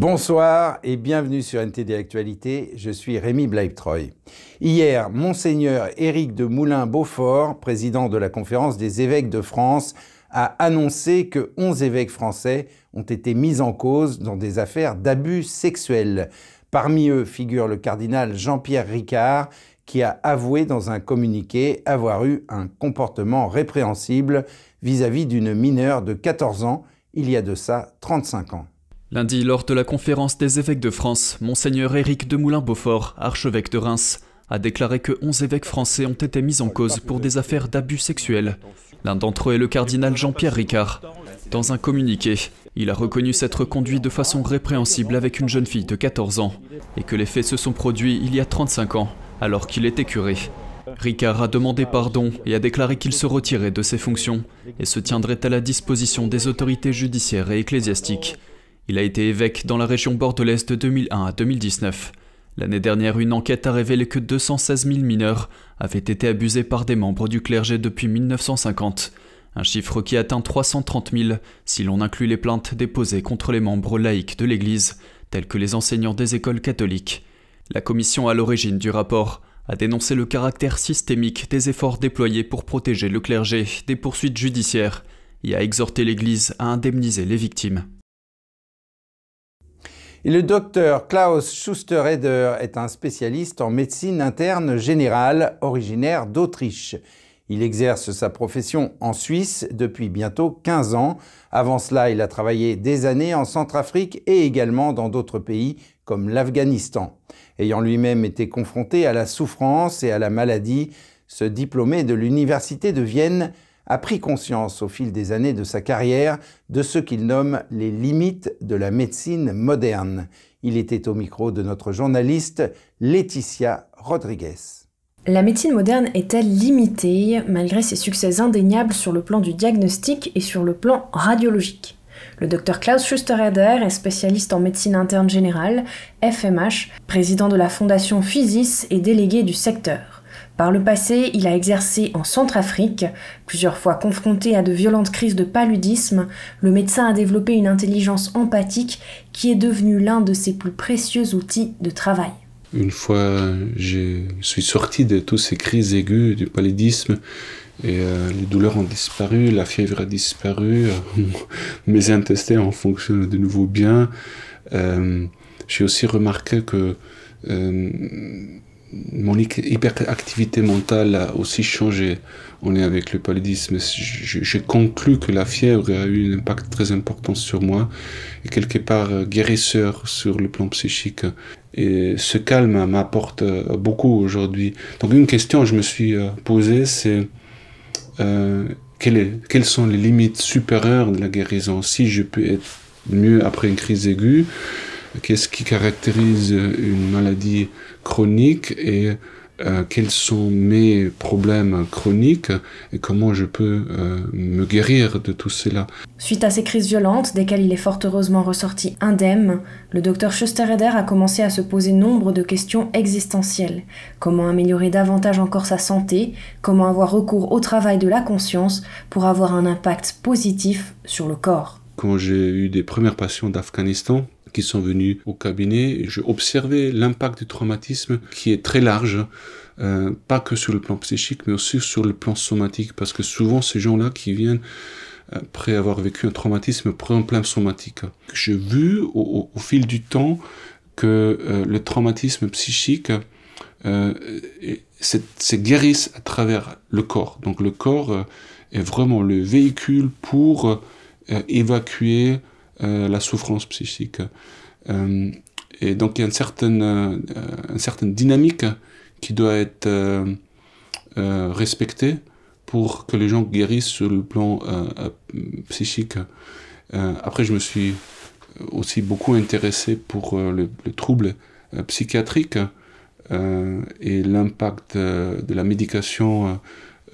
Bonsoir et bienvenue sur NTD Actualité, je suis Rémi Bleibtreuil. Hier, Monseigneur Éric de Moulin-Beaufort, président de la conférence des évêques de France, a annoncé que 11 évêques français ont été mis en cause dans des affaires d'abus sexuels. Parmi eux figure le cardinal Jean-Pierre Ricard, qui a avoué dans un communiqué avoir eu un comportement répréhensible vis-à-vis d'une mineure de 14 ans, il y a de ça 35 ans. Lundi, lors de la conférence des évêques de France, Monseigneur Éric de Moulin-Beaufort, archevêque de Reims, a déclaré que 11 évêques français ont été mis en cause pour des affaires d'abus sexuels. L'un d'entre eux est le cardinal Jean-Pierre Ricard. Dans un communiqué, il a reconnu s'être conduit de façon répréhensible avec une jeune fille de 14 ans et que les faits se sont produits il y a 35 ans, alors qu'il était curé. Ricard a demandé pardon et a déclaré qu'il se retirait de ses fonctions et se tiendrait à la disposition des autorités judiciaires et ecclésiastiques il a été évêque dans la région bordelaise de 2001 à 2019. L'année dernière, une enquête a révélé que 216 000 mineurs avaient été abusés par des membres du clergé depuis 1950, un chiffre qui atteint 330 000 si l'on inclut les plaintes déposées contre les membres laïcs de l'Église, tels que les enseignants des écoles catholiques. La commission à l'origine du rapport a dénoncé le caractère systémique des efforts déployés pour protéger le clergé des poursuites judiciaires et a exhorté l'Église à indemniser les victimes. Et le docteur Klaus Schustereder est un spécialiste en médecine interne générale originaire d'Autriche. Il exerce sa profession en Suisse depuis bientôt 15 ans. Avant cela, il a travaillé des années en Centrafrique et également dans d'autres pays comme l'Afghanistan. Ayant lui-même été confronté à la souffrance et à la maladie, ce diplômé de l'Université de Vienne a pris conscience au fil des années de sa carrière de ce qu'il nomme les limites de la médecine moderne. Il était au micro de notre journaliste Laetitia Rodriguez. La médecine moderne est-elle limitée malgré ses succès indéniables sur le plan du diagnostic et sur le plan radiologique? Le docteur Klaus Schustereder est spécialiste en médecine interne générale, FMH, président de la fondation Physis et délégué du secteur. Par le passé, il a exercé en Centrafrique. Plusieurs fois confronté à de violentes crises de paludisme, le médecin a développé une intelligence empathique qui est devenue l'un de ses plus précieux outils de travail. Une fois, je suis sorti de toutes ces crises aiguës du paludisme et euh, les douleurs ont disparu, la fièvre a disparu, mes intestins ont fonctionné de nouveau bien. Euh, j'ai aussi remarqué que euh, mon hyperactivité mentale a aussi changé On est avec le paludisme. J'ai conclu que la fièvre a eu un impact très important sur moi et quelque part euh, guérisseur sur le plan psychique. Et ce calme m'apporte euh, beaucoup aujourd'hui. Donc une question que je me suis euh, posée, c'est quelles sont les limites supérieures de la guérison? Si je peux être mieux après une crise aiguë, qu'est-ce qui caractérise une maladie chronique et euh, quels sont mes problèmes chroniques et comment je peux euh, me guérir de tout cela? Suite à ces crises violentes, desquelles il est fort heureusement ressorti indemne, le docteur Schustereder a commencé à se poser nombre de questions existentielles. Comment améliorer davantage encore sa santé? Comment avoir recours au travail de la conscience pour avoir un impact positif sur le corps? Quand j'ai eu des premières patients d'Afghanistan, qui sont venus au cabinet. J'ai observé l'impact du traumatisme qui est très large, euh, pas que sur le plan psychique, mais aussi sur le plan somatique, parce que souvent ces gens-là qui viennent après avoir vécu un traumatisme un plan somatique. J'ai vu au, fil du temps que euh, le traumatisme psychique euh, se guérisse à travers le corps. Donc le corps euh, est vraiment le véhicule pour évacuer euh, la souffrance psychique. Euh, et donc il y a une certaine, euh, une certaine dynamique qui doit être respectée pour que les gens guérissent sur le plan psychique. après, je me suis aussi beaucoup intéressé pour le trouble psychiatrique et l'impact de la médication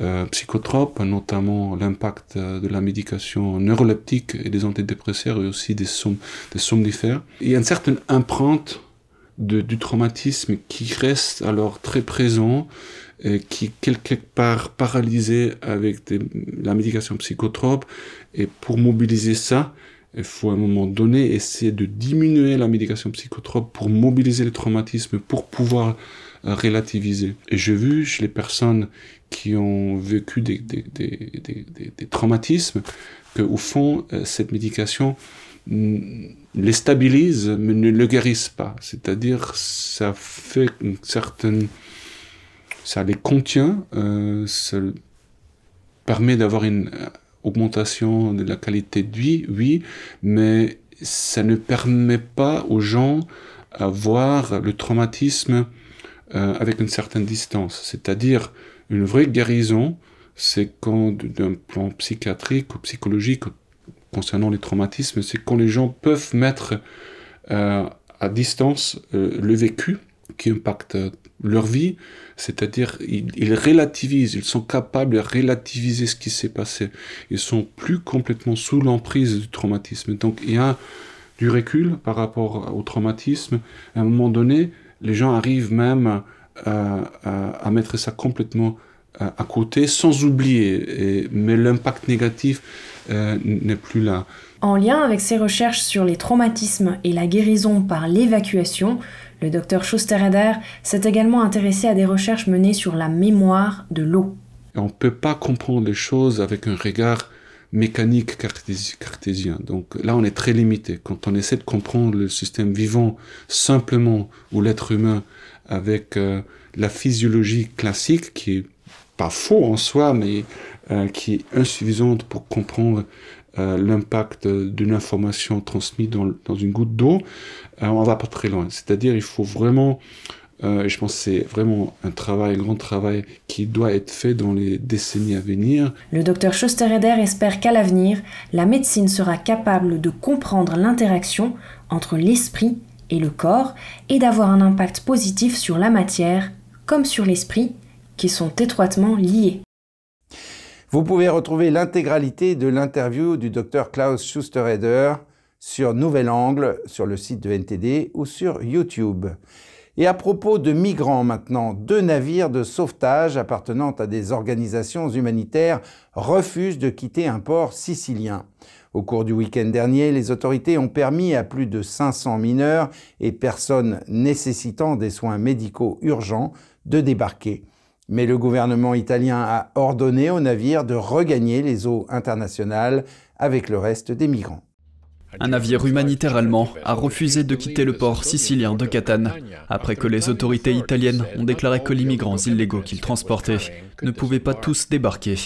euh, psychotropes, notamment l'impact euh, de la médication neuroleptique et des antidépresseurs et aussi des, des somnifères. Il y a une certaine empreinte du traumatisme qui reste alors très présent et qui quelque part paralysé avec la médication psychotrope et pour mobiliser ça, Il faut à un moment donné essayer de diminuer la médication psychotrope pour mobiliser le traumatisme, pour pouvoir relativiser. Et j'ai vu chez les personnes qui ont vécu des, traumatismes qu'au fond, euh, cette médication les stabilise mais ne le guérisse pas. C'est-à-dire, ça fait une certaine... ça les contient, euh, ça permet d'avoir une augmentation de la qualité de vie, oui, mais ça ne permet pas aux gens à le traumatisme euh, avec une certaine distance. C'est-à-dire une vraie guérison, c'est quand d'un plan psychiatrique ou psychologique concernant les traumatismes, c'est quand les gens peuvent mettre euh, à distance euh, le vécu qui impacte leur vie, c'est-à-dire ils, relativisent, ils sont capables de relativiser ce qui s'est passé. Ils sont plus complètement sous l'emprise du traumatisme. Donc il y a du recul par rapport au traumatisme. À un moment donné, les gens arrivent même à, mettre ça complètement à, côté, sans oublier. mais l'impact négatif euh, n'est plus là. En lien avec ses recherches sur les traumatismes et la guérison par l'évacuation, le docteur Schustereder s'est également intéressé à des recherches menées sur la mémoire de l'eau. On ne peut pas comprendre les choses avec un regard mécanique cartésien. Donc là, on est très limité. Quand on essaie de comprendre le système vivant simplement, ou l'être humain, avec euh, la physiologie classique, qui est pas faux en soi, mais euh, qui est insuffisante pour comprendre euh, l'impact d'une information transmise dans, dans une goutte d'eau, on va pas très loin. C'est-à-dire, il faut vraiment, euh, et je pense que c'est vraiment un travail, un grand travail qui doit être fait dans les décennies à venir. Le docteur Schustereder espère qu'à l'avenir, la médecine sera capable de comprendre l'interaction entre l'esprit et le corps et d'avoir un impact positif sur la matière comme sur l'esprit, qui sont étroitement liés. Vous pouvez retrouver l'intégralité de l'interview du Dr Klaus Schustereder sur Nouvel Angle, sur le site de NTD ou sur YouTube. Et à propos de migrants maintenant, deux navires de sauvetage appartenant à des organisations humanitaires refusent de quitter un port sicilien. Au cours du week-end dernier, les autorités ont permis à plus de 500 mineurs et personnes nécessitant des soins médicaux urgents de débarquer. Mais le gouvernement italien a ordonné aux navires de regagner les eaux internationales avec le reste des migrants. Un navire humanitaire allemand a refusé de quitter le port sicilien de Catane après que les autorités italiennes ont déclaré que les migrants illégaux qu'ils transportaient ne pouvaient pas tous débarquer.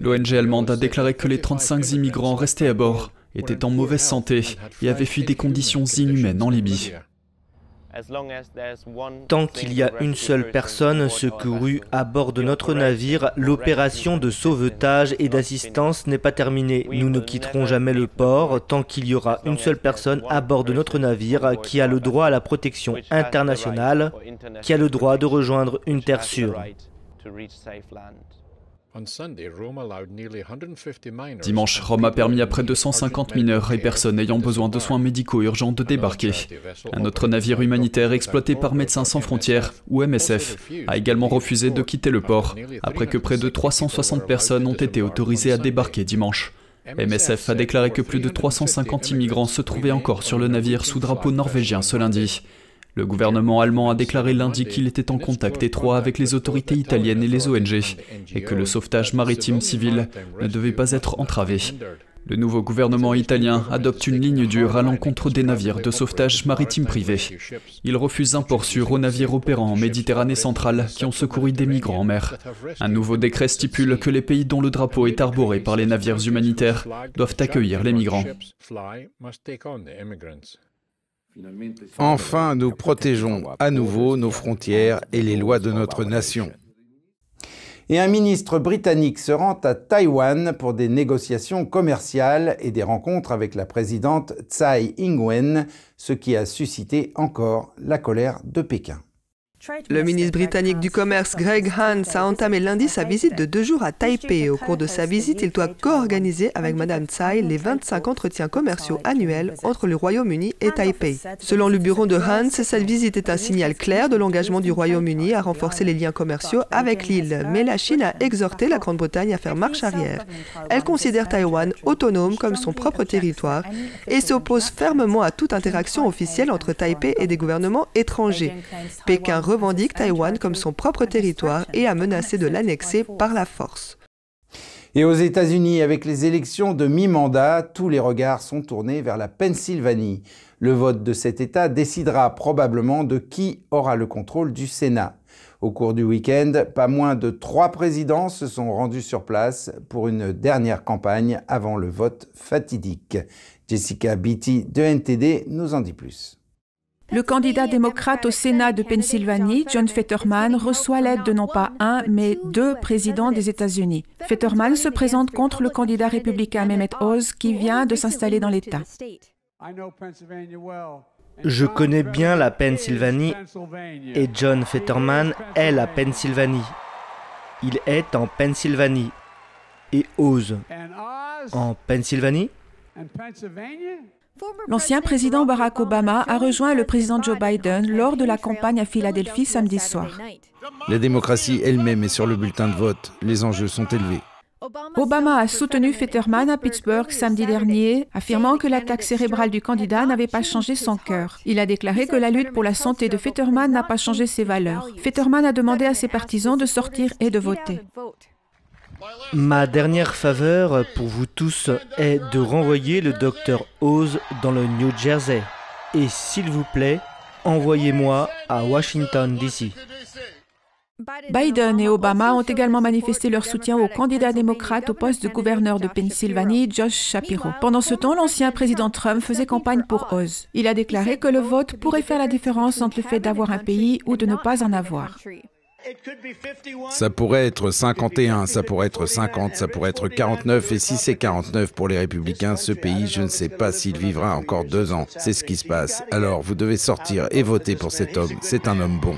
L'ONG allemande a déclaré que les 35 immigrants restés à bord étaient en mauvaise santé et avaient fui des conditions inhumaines en Libye. Tant qu'il y a une seule personne secourue à bord de notre navire, l'opération de sauvetage et d'assistance n'est pas terminée. Nous ne quitterons jamais le port tant qu'il y aura une seule personne à bord de notre navire qui a le droit à la protection internationale, qui a le droit de rejoindre une terre sûre. Dimanche, Rome a permis à près de 150 mineurs et personnes ayant besoin de soins médicaux urgents de débarquer. Un autre navire humanitaire exploité par Médecins sans frontières, ou MSF, a également refusé de quitter le port, après que près de 360 personnes ont été autorisées à débarquer dimanche. MSF a déclaré que plus de 350 immigrants se trouvaient encore sur le navire sous drapeau norvégien ce lundi. Le gouvernement allemand a déclaré lundi qu'il était en contact étroit avec les autorités italiennes et les ONG et que le sauvetage maritime civil ne devait pas être entravé. Le nouveau gouvernement italien adopte une ligne dure à l'encontre des navires de sauvetage maritime privés. Il refuse un port sûr aux navires opérant en Méditerranée centrale qui ont secouru des migrants en mer. Un nouveau décret stipule que les pays dont le drapeau est arboré par les navires humanitaires doivent accueillir les migrants. Enfin, nous protégeons à nouveau nos frontières et les lois de notre nation. Et un ministre britannique se rend à Taïwan pour des négociations commerciales et des rencontres avec la présidente Tsai Ing-wen, ce qui a suscité encore la colère de Pékin. Le ministre britannique du Commerce, Greg Hans, a entamé lundi sa visite de deux jours à Taipei. Au cours de sa visite, il doit co-organiser avec Madame Tsai les 25 entretiens commerciaux annuels entre le Royaume-Uni et Taipei. Selon le bureau de Hans, cette visite est un signal clair de l'engagement du Royaume-Uni à renforcer les liens commerciaux avec l'île. Mais la Chine a exhorté la Grande-Bretagne à faire marche arrière. Elle considère Taïwan autonome comme son propre territoire et s'oppose fermement à toute interaction officielle entre Taipei et des gouvernements étrangers. Pékin revendique Taïwan comme son propre territoire et a menacé de l'annexer par la force. Et aux États-Unis, avec les élections de mi-mandat, tous les regards sont tournés vers la Pennsylvanie. Le vote de cet État décidera probablement de qui aura le contrôle du Sénat. Au cours du week-end, pas moins de trois présidents se sont rendus sur place pour une dernière campagne avant le vote fatidique. Jessica Beatty de NTD nous en dit plus. Le candidat démocrate au Sénat de Pennsylvanie, John Fetterman, reçoit l'aide de non pas un, mais deux présidents des États-Unis. Fetterman se présente contre le candidat républicain Mehmet Oz, qui vient de s'installer dans l'État. Je connais bien la Pennsylvanie et John Fetterman est la Pennsylvanie. Il est en Pennsylvanie. Et Oz en Pennsylvanie? L'ancien président Barack Obama a rejoint le président Joe Biden lors de la campagne à Philadelphie samedi soir. La démocratie elle-même est sur le bulletin de vote. Les enjeux sont élevés. Obama a soutenu Fetterman à Pittsburgh samedi dernier, affirmant que l'attaque cérébrale du candidat n'avait pas changé son cœur. Il a déclaré que la lutte pour la santé de Fetterman n'a pas changé ses valeurs. Fetterman a demandé à ses partisans de sortir et de voter. Ma dernière faveur pour vous tous est de renvoyer le docteur Oz dans le New Jersey. Et s'il vous plaît, envoyez-moi à Washington, D.C. Biden et Obama ont également manifesté leur soutien au candidat démocrate au poste de gouverneur de Pennsylvanie, Josh Shapiro. Pendant ce temps, l'ancien président Trump faisait campagne pour Oz. Il a déclaré que le vote pourrait faire la différence entre le fait d'avoir un pays ou de ne pas en avoir. Ça pourrait être 51, ça pourrait être 50, ça pourrait être 49, et si c'est 49 pour les républicains, ce pays, je ne sais pas s'il vivra encore deux ans. C'est ce qui se passe. Alors, vous devez sortir et voter pour cet homme. C'est un homme bon.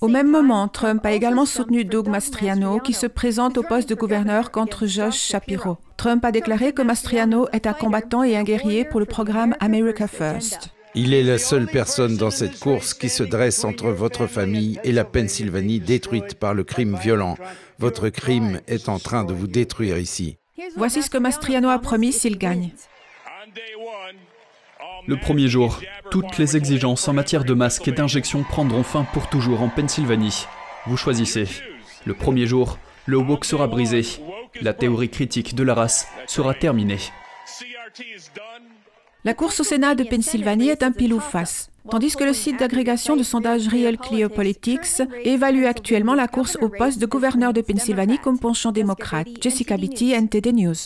Au même moment, Trump a également soutenu Doug Mastriano, qui se présente au poste de gouverneur contre Josh Shapiro. Trump a déclaré que Mastriano est un combattant et un guerrier pour le programme America First. Il est la seule personne dans cette course qui se dresse entre votre famille et la Pennsylvanie détruite par le crime violent. Votre crime est en train de vous détruire ici. Voici ce que Mastriano a promis s'il gagne. Le premier jour, toutes les exigences en matière de masques et d'injections prendront fin pour toujours en Pennsylvanie. Vous choisissez. Le premier jour, le woke sera brisé. La théorie critique de la race sera terminée. La course au Sénat de Pennsylvanie est un pile face, tandis que le site d'agrégation de sondage Real Clear Politics évalue actuellement la course au poste de gouverneur de Pennsylvanie comme penchant démocrate. Jessica Beatty, NTD News.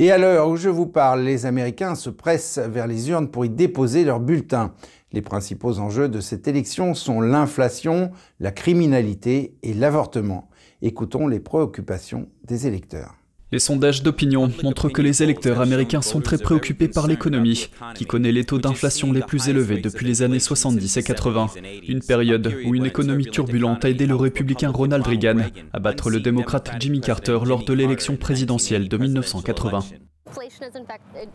Et à l'heure où je vous parle, les Américains se pressent vers les urnes pour y déposer leurs bulletins. Les principaux enjeux de cette élection sont l'inflation, la criminalité et l'avortement. Écoutons les préoccupations des électeurs. Les sondages d'opinion montrent que les électeurs américains sont très préoccupés par l'économie, qui connaît les taux d'inflation les plus élevés depuis les années 70 et 80, une période où une économie turbulente a aidé le républicain Ronald Reagan à battre le démocrate Jimmy Carter lors de l'élection présidentielle de 1980.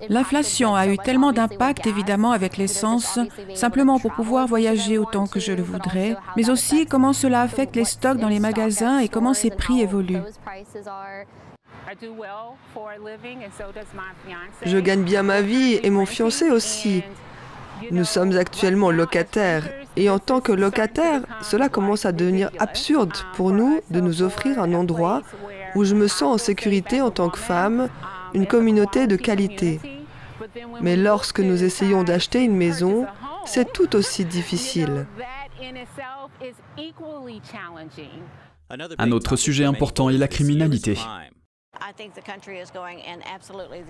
L'inflation a eu tellement d'impact évidemment avec l'essence, simplement pour pouvoir voyager autant que je le voudrais, mais aussi comment cela affecte les stocks dans les magasins et comment ces prix évoluent. Je gagne bien ma vie et mon fiancé aussi. Nous sommes actuellement locataires et en tant que locataire, cela commence à devenir absurde pour nous de nous offrir un endroit où je me sens en sécurité en tant que femme, une communauté de qualité. Mais lorsque nous essayons d'acheter une maison, c'est tout aussi difficile. Un autre sujet important est la criminalité.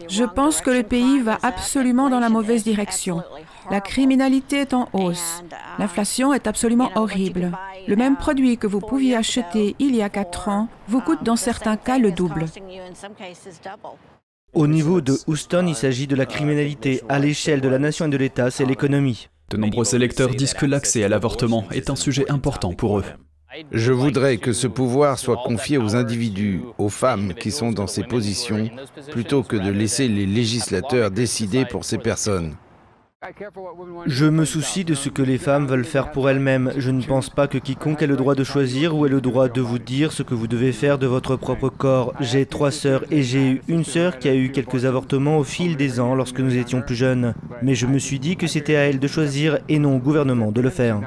Je pense que le pays va absolument dans la mauvaise direction. La criminalité est en hausse. L'inflation est absolument horrible. Le même produit que vous pouviez acheter il y a quatre ans vous coûte dans certains cas le double. Au niveau de Houston, il s'agit de la criminalité. À l'échelle de la nation et de l'État, c'est l'économie. De nombreux électeurs disent que l'accès à l'avortement est un sujet important pour eux. Je voudrais que ce pouvoir soit confié aux individus, aux femmes qui sont dans ces positions, plutôt que de laisser les législateurs décider pour ces personnes. Je me soucie de ce que les femmes veulent faire pour elles-mêmes. Je ne pense pas que quiconque ait le droit de choisir ou ait le droit de vous dire ce que vous devez faire de votre propre corps. J'ai trois sœurs et j'ai eu une sœur qui a eu quelques avortements au fil des ans lorsque nous étions plus jeunes. Mais je me suis dit que c'était à elle de choisir et non au gouvernement de le faire.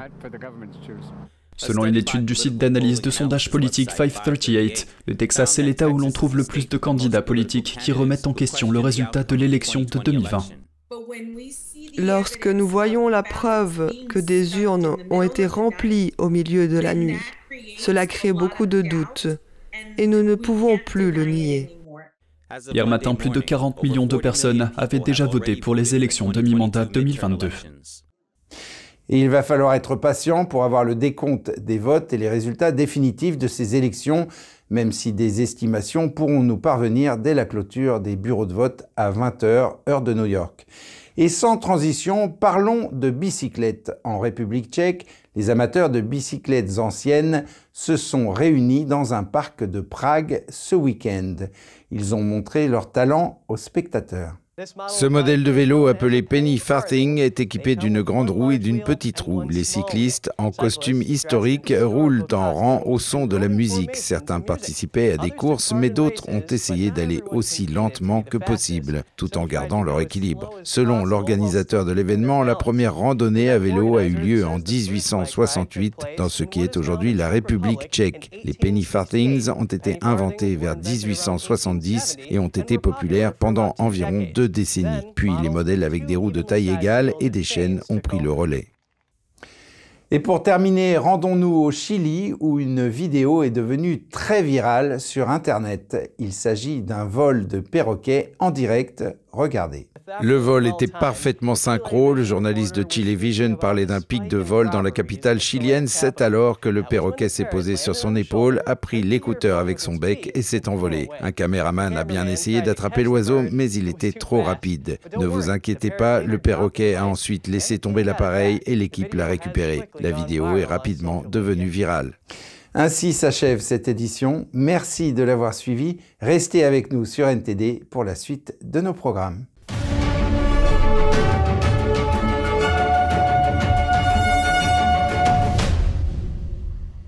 Selon une étude du site d'analyse de sondage politique 538, le Texas est l'État où l'on trouve le plus de candidats politiques qui remettent en question le résultat de l'élection de 2020. Lorsque nous voyons la preuve que des urnes ont été remplies au milieu de la nuit, cela crée beaucoup de doutes et nous ne pouvons plus le nier. Hier matin, plus de 40 millions de personnes avaient déjà voté pour les élections de mi-mandat 2022. Et il va falloir être patient pour avoir le décompte des votes et les résultats définitifs de ces élections, même si des estimations pourront nous parvenir dès la clôture des bureaux de vote à 20h, heure de New York. Et sans transition, parlons de bicyclettes. En République tchèque, les amateurs de bicyclettes anciennes se sont réunis dans un parc de Prague ce week-end. Ils ont montré leur talent aux spectateurs. Ce modèle de vélo appelé Penny Farthing est équipé d'une grande roue et d'une petite roue. Les cyclistes, en costume historique, roulent en rang au son de la musique. Certains participaient à des courses, mais d'autres ont essayé d'aller aussi lentement que possible, tout en gardant leur équilibre. Selon l'organisateur de l'événement, la première randonnée à vélo a eu lieu en 1868 dans ce qui est aujourd'hui la République tchèque. Les Penny Farthings ont été inventés vers 1870 et ont été populaires pendant environ deux décennies. Puis les modèles avec des roues de taille égale et des chaînes ont pris le relais. Et pour terminer, rendons-nous au Chili où une vidéo est devenue très virale sur Internet. Il s'agit d'un vol de perroquet en direct. Regardez. Le vol était parfaitement synchro. Le journaliste de Vision parlait d'un pic de vol dans la capitale chilienne. C'est alors que le perroquet s'est posé sur son épaule, a pris l'écouteur avec son bec et s'est envolé. Un caméraman a bien essayé d'attraper l'oiseau, mais il était trop rapide. Ne vous inquiétez pas, le perroquet a ensuite laissé tomber l'appareil et l'équipe l'a récupéré. La vidéo est rapidement devenue virale. Ainsi s'achève cette édition. Merci de l'avoir suivi. Restez avec nous sur NTD pour la suite de nos programmes.